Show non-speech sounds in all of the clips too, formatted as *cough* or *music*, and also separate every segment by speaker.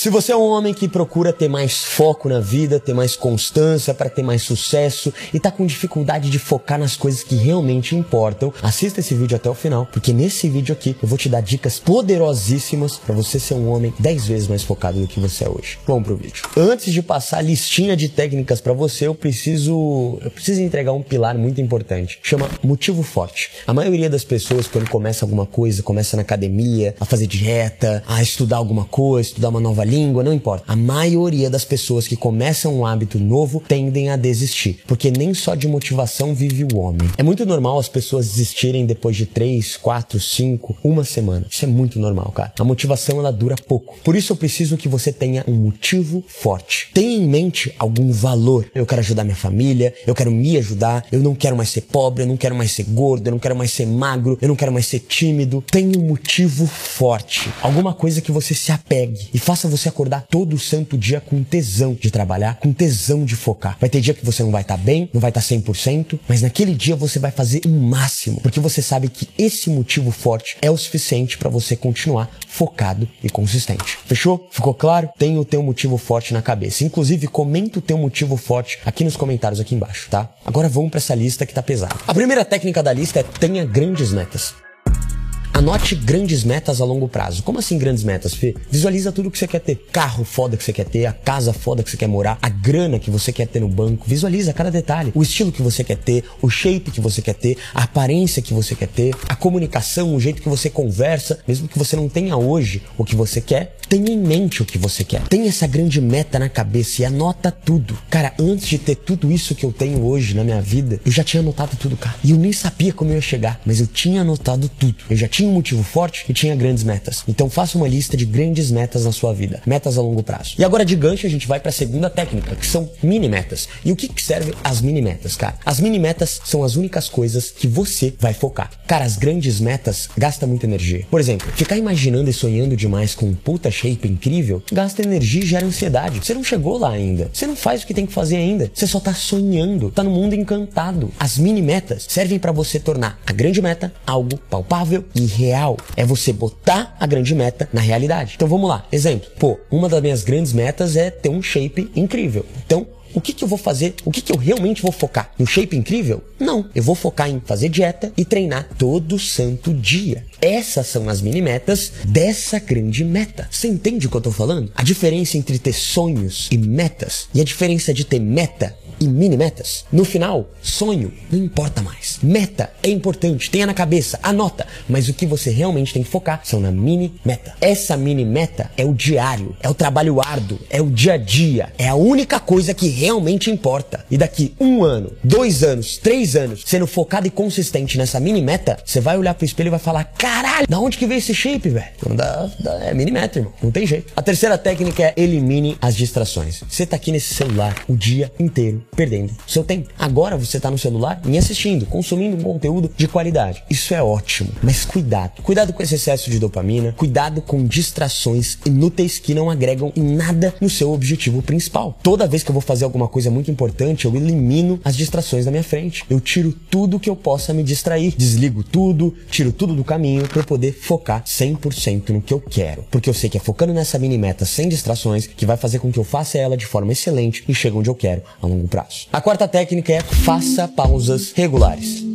Speaker 1: Se você é um homem que procura ter mais foco na vida, ter mais constância para ter mais sucesso e tá com dificuldade de focar nas coisas que realmente importam, assista esse vídeo até o final, porque nesse vídeo aqui eu vou te dar dicas poderosíssimas para você ser um homem 10 vezes mais focado do que você é hoje. Vamos pro vídeo. Antes de passar a listinha de técnicas para você, eu preciso eu preciso entregar um pilar muito importante. Chama motivo forte. A maioria das pessoas quando começa alguma coisa, começa na academia, a fazer dieta, a estudar alguma coisa, estudar uma nova língua, não importa. A maioria das pessoas que começam um hábito novo tendem a desistir, porque nem só de motivação vive o homem. É muito normal as pessoas desistirem depois de 3, 4, 5, uma semana. Isso é muito normal, cara. A motivação ela dura pouco. Por isso eu preciso que você tenha um motivo forte. Tenha em mente algum valor. Eu quero ajudar minha família, eu quero me ajudar, eu não quero mais ser pobre, eu não quero mais ser gordo, eu não quero mais ser magro, eu não quero mais ser tímido. Tenha um motivo forte. Alguma coisa que você se apegue e faça você você acordar todo santo dia com tesão de trabalhar, com tesão de focar. Vai ter dia que você não vai estar tá bem, não vai estar tá 100%, mas naquele dia você vai fazer o máximo, porque você sabe que esse motivo forte é o suficiente para você continuar focado e consistente. Fechou? Ficou claro? Tem o teu motivo forte na cabeça. Inclusive, comenta o teu motivo forte aqui nos comentários aqui embaixo, tá? Agora vamos para essa lista que tá pesada. A primeira técnica da lista é tenha grandes metas. Anote grandes metas a longo prazo. Como assim grandes metas, Fê? Visualiza tudo que você quer ter. Carro foda que você quer ter, a casa foda que você quer morar, a grana que você quer ter no banco. Visualiza cada detalhe. O estilo que você quer ter, o shape que você quer ter, a aparência que você quer ter, a comunicação, o jeito que você conversa, mesmo que você não tenha hoje o que você quer, tenha em mente o que você quer. Tenha essa grande meta na cabeça e anota tudo. Cara, antes de ter tudo isso que eu tenho hoje na minha vida, eu já tinha anotado tudo, cara. E eu nem sabia como eu ia chegar, mas eu tinha anotado tudo. Eu já tinha um motivo forte e tinha grandes metas. Então faça uma lista de grandes metas na sua vida, metas a longo prazo. E agora de gancho a gente vai para a segunda técnica, que são mini metas. E o que, que serve as mini metas, cara? As mini metas são as únicas coisas que você vai focar. Cara, as grandes metas gastam muita energia. Por exemplo, ficar imaginando e sonhando demais com um puta shape incrível gasta energia e gera ansiedade. Você não chegou lá ainda. Você não faz o que tem que fazer ainda. Você só tá sonhando, tá no mundo encantado. As mini metas servem para você tornar a grande meta algo palpável e real. É você botar a grande meta na realidade. Então vamos lá. Exemplo. Pô, uma das minhas grandes metas é ter um shape incrível. Então, o que, que eu vou fazer? O que, que eu realmente vou focar? No shape incrível? Não. Eu vou focar em fazer dieta e treinar todo santo dia. Essas são as mini metas dessa grande meta. Você entende o que eu tô falando? A diferença entre ter sonhos e metas e a diferença de ter meta e mini metas. No final, sonho não importa mais. Meta é importante, tenha na cabeça, anota, mas o que você realmente tem que focar são na mini meta. Essa mini meta é o diário, é o trabalho árduo, é o dia a dia, é a única coisa que realmente importa. E daqui um ano, dois anos, três anos, sendo focado e consistente nessa mini meta, você vai olhar pro espelho e vai falar: caralho, da onde que veio esse shape, velho? é mini meta, irmão. Não tem jeito. A terceira técnica é elimine as distrações. Você tá aqui nesse celular o dia inteiro perdendo seu tempo. Agora você está no celular me assistindo, consumindo um conteúdo de qualidade. Isso é ótimo, mas cuidado. Cuidado com esse excesso de dopamina, cuidado com distrações inúteis que não agregam nada no seu objetivo principal. Toda vez que eu vou fazer alguma coisa muito importante, eu elimino as distrações da minha frente. Eu tiro tudo que eu possa me distrair, desligo tudo, tiro tudo do caminho para eu poder focar 100% no que eu quero. Porque eu sei que é focando nessa mini meta sem distrações que vai fazer com que eu faça ela de forma excelente e chegue onde eu quero a longo prazo. A quarta técnica é faça pausas regulares.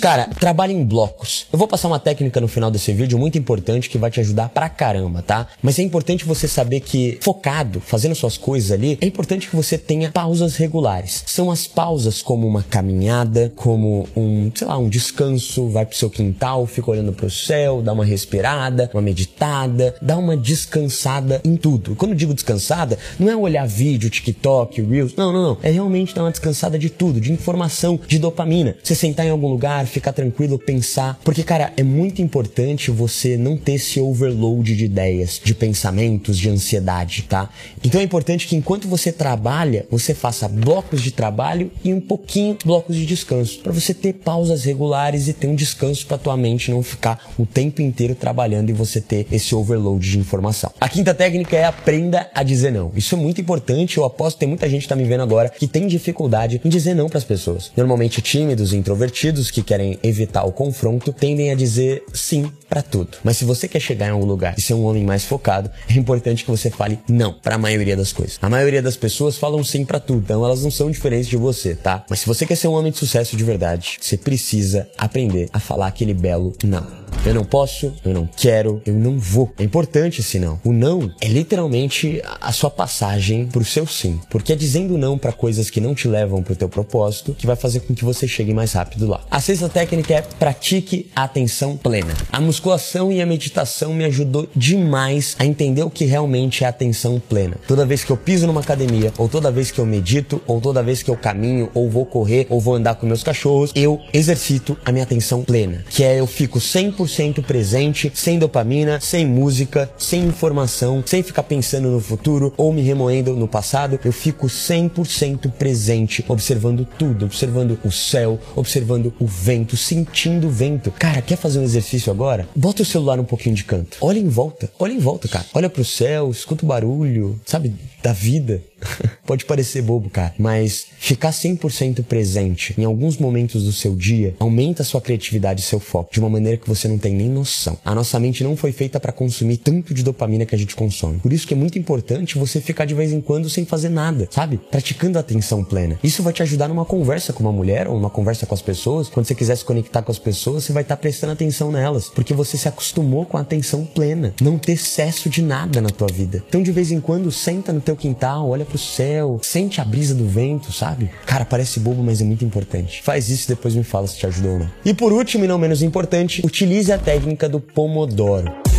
Speaker 1: Cara, trabalhe em blocos. Eu vou passar uma técnica no final desse vídeo muito importante que vai te ajudar pra caramba, tá? Mas é importante você saber que focado, fazendo suas coisas ali, é importante que você tenha pausas regulares. São as pausas como uma caminhada, como um, sei lá, um descanso, vai pro seu quintal, fica olhando pro céu, dá uma respirada, uma meditada, dá uma descansada em tudo. Quando digo descansada, não é olhar vídeo, TikTok, Reels, não, não, não. É realmente dar uma descansada de tudo, de informação, de dopamina. Você sentar em algum lugar, ficar tranquilo, pensar. Porque, cara, é muito importante você não ter esse overload de ideias, de pensamentos, de ansiedade, tá? Então é importante que enquanto você trabalha, você faça blocos de trabalho e um pouquinho blocos de descanso, para você ter pausas regulares e ter um descanso para tua mente não ficar o tempo inteiro trabalhando e você ter esse overload de informação. A quinta técnica é aprenda a dizer não. Isso é muito importante, eu aposto que tem muita gente que tá me vendo agora que tem dificuldade em dizer não para as pessoas. Normalmente tímidos introvertidos que querem querem evitar o confronto tendem a dizer sim para tudo. Mas se você quer chegar em algum lugar e ser um homem mais focado, é importante que você fale não para a maioria das coisas. A maioria das pessoas falam sim para tudo, então elas não são diferentes de você, tá? Mas se você quer ser um homem de sucesso de verdade, você precisa aprender a falar aquele belo não. Eu não posso, eu não quero, eu não vou. É importante esse não. O não é literalmente a sua passagem pro seu sim. Porque é dizendo não para coisas que não te levam pro teu propósito que vai fazer com que você chegue mais rápido lá. A sexta técnica é pratique a atenção plena. A musculação e a meditação me ajudou demais a entender o que realmente é atenção plena. Toda vez que eu piso numa academia, ou toda vez que eu medito, ou toda vez que eu caminho, ou vou correr, ou vou andar com meus cachorros, eu exercito a minha atenção plena, que é eu fico 100% 100% presente, sem dopamina, sem música, sem informação, sem ficar pensando no futuro ou me remoendo no passado. Eu fico 100% presente, observando tudo, observando o céu, observando o vento, sentindo o vento. Cara, quer fazer um exercício agora? Bota o celular um pouquinho de canto. Olha em volta, olha em volta, cara. Olha pro céu, escuta o barulho, sabe, da vida. *laughs* Pode parecer bobo, cara, mas ficar 100% presente em alguns momentos do seu dia aumenta sua criatividade e seu foco de uma maneira que você não tem nem noção. A nossa mente não foi feita para consumir tanto de dopamina que a gente consome. Por isso que é muito importante você ficar de vez em quando sem fazer nada, sabe? Praticando a atenção plena. Isso vai te ajudar numa conversa com uma mulher ou numa conversa com as pessoas. Quando você quiser se conectar com as pessoas, você vai estar tá prestando atenção nelas, porque você se acostumou com a atenção plena, não ter excesso de nada na tua vida. Então de vez em quando senta no teu quintal, olha pro céu, sente a brisa do vento, sabe? Cara, parece bobo, mas é muito importante. Faz isso e depois me fala se te ajudou ou não. E por último e não menos importante, utilize a técnica do Pomodoro.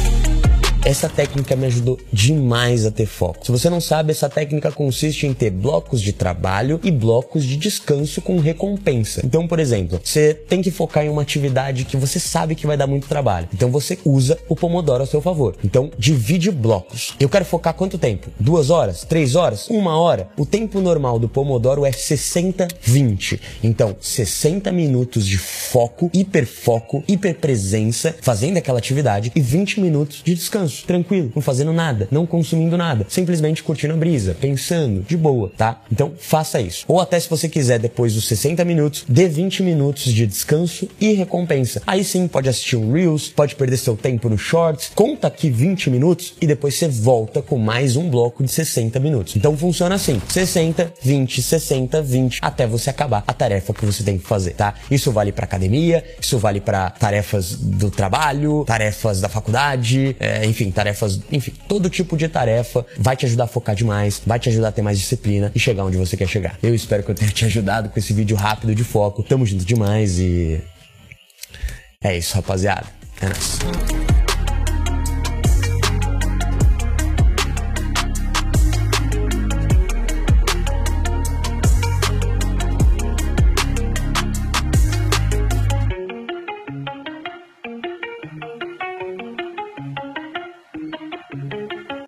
Speaker 1: Essa técnica me ajudou demais a ter foco. Se você não sabe, essa técnica consiste em ter blocos de trabalho e blocos de descanso com recompensa. Então, por exemplo, você tem que focar em uma atividade que você sabe que vai dar muito trabalho. Então você usa o Pomodoro a seu favor. Então, divide blocos. Eu quero focar quanto tempo? Duas horas? Três horas? Uma hora? O tempo normal do Pomodoro é 60-20. Então, 60 minutos de foco, hiperfoco, hiperpresença, fazendo aquela atividade e 20 minutos de descanso tranquilo, não fazendo nada, não consumindo nada, simplesmente curtindo a brisa, pensando, de boa, tá? Então faça isso. Ou até se você quiser, depois dos 60 minutos, dê 20 minutos de descanso e recompensa. Aí sim, pode assistir um Reels, pode perder seu tempo no Shorts, conta aqui 20 minutos e depois você volta com mais um bloco de 60 minutos. Então funciona assim: 60, 20, 60, 20, até você acabar a tarefa que você tem que fazer, tá? Isso vale para academia, isso vale para tarefas do trabalho, tarefas da faculdade, é, enfim, enfim, tarefas, enfim, todo tipo de tarefa vai te ajudar a focar demais, vai te ajudar a ter mais disciplina e chegar onde você quer chegar. Eu espero que eu tenha te ajudado com esse vídeo rápido de foco. Tamo junto demais e. É isso, rapaziada. É nóis.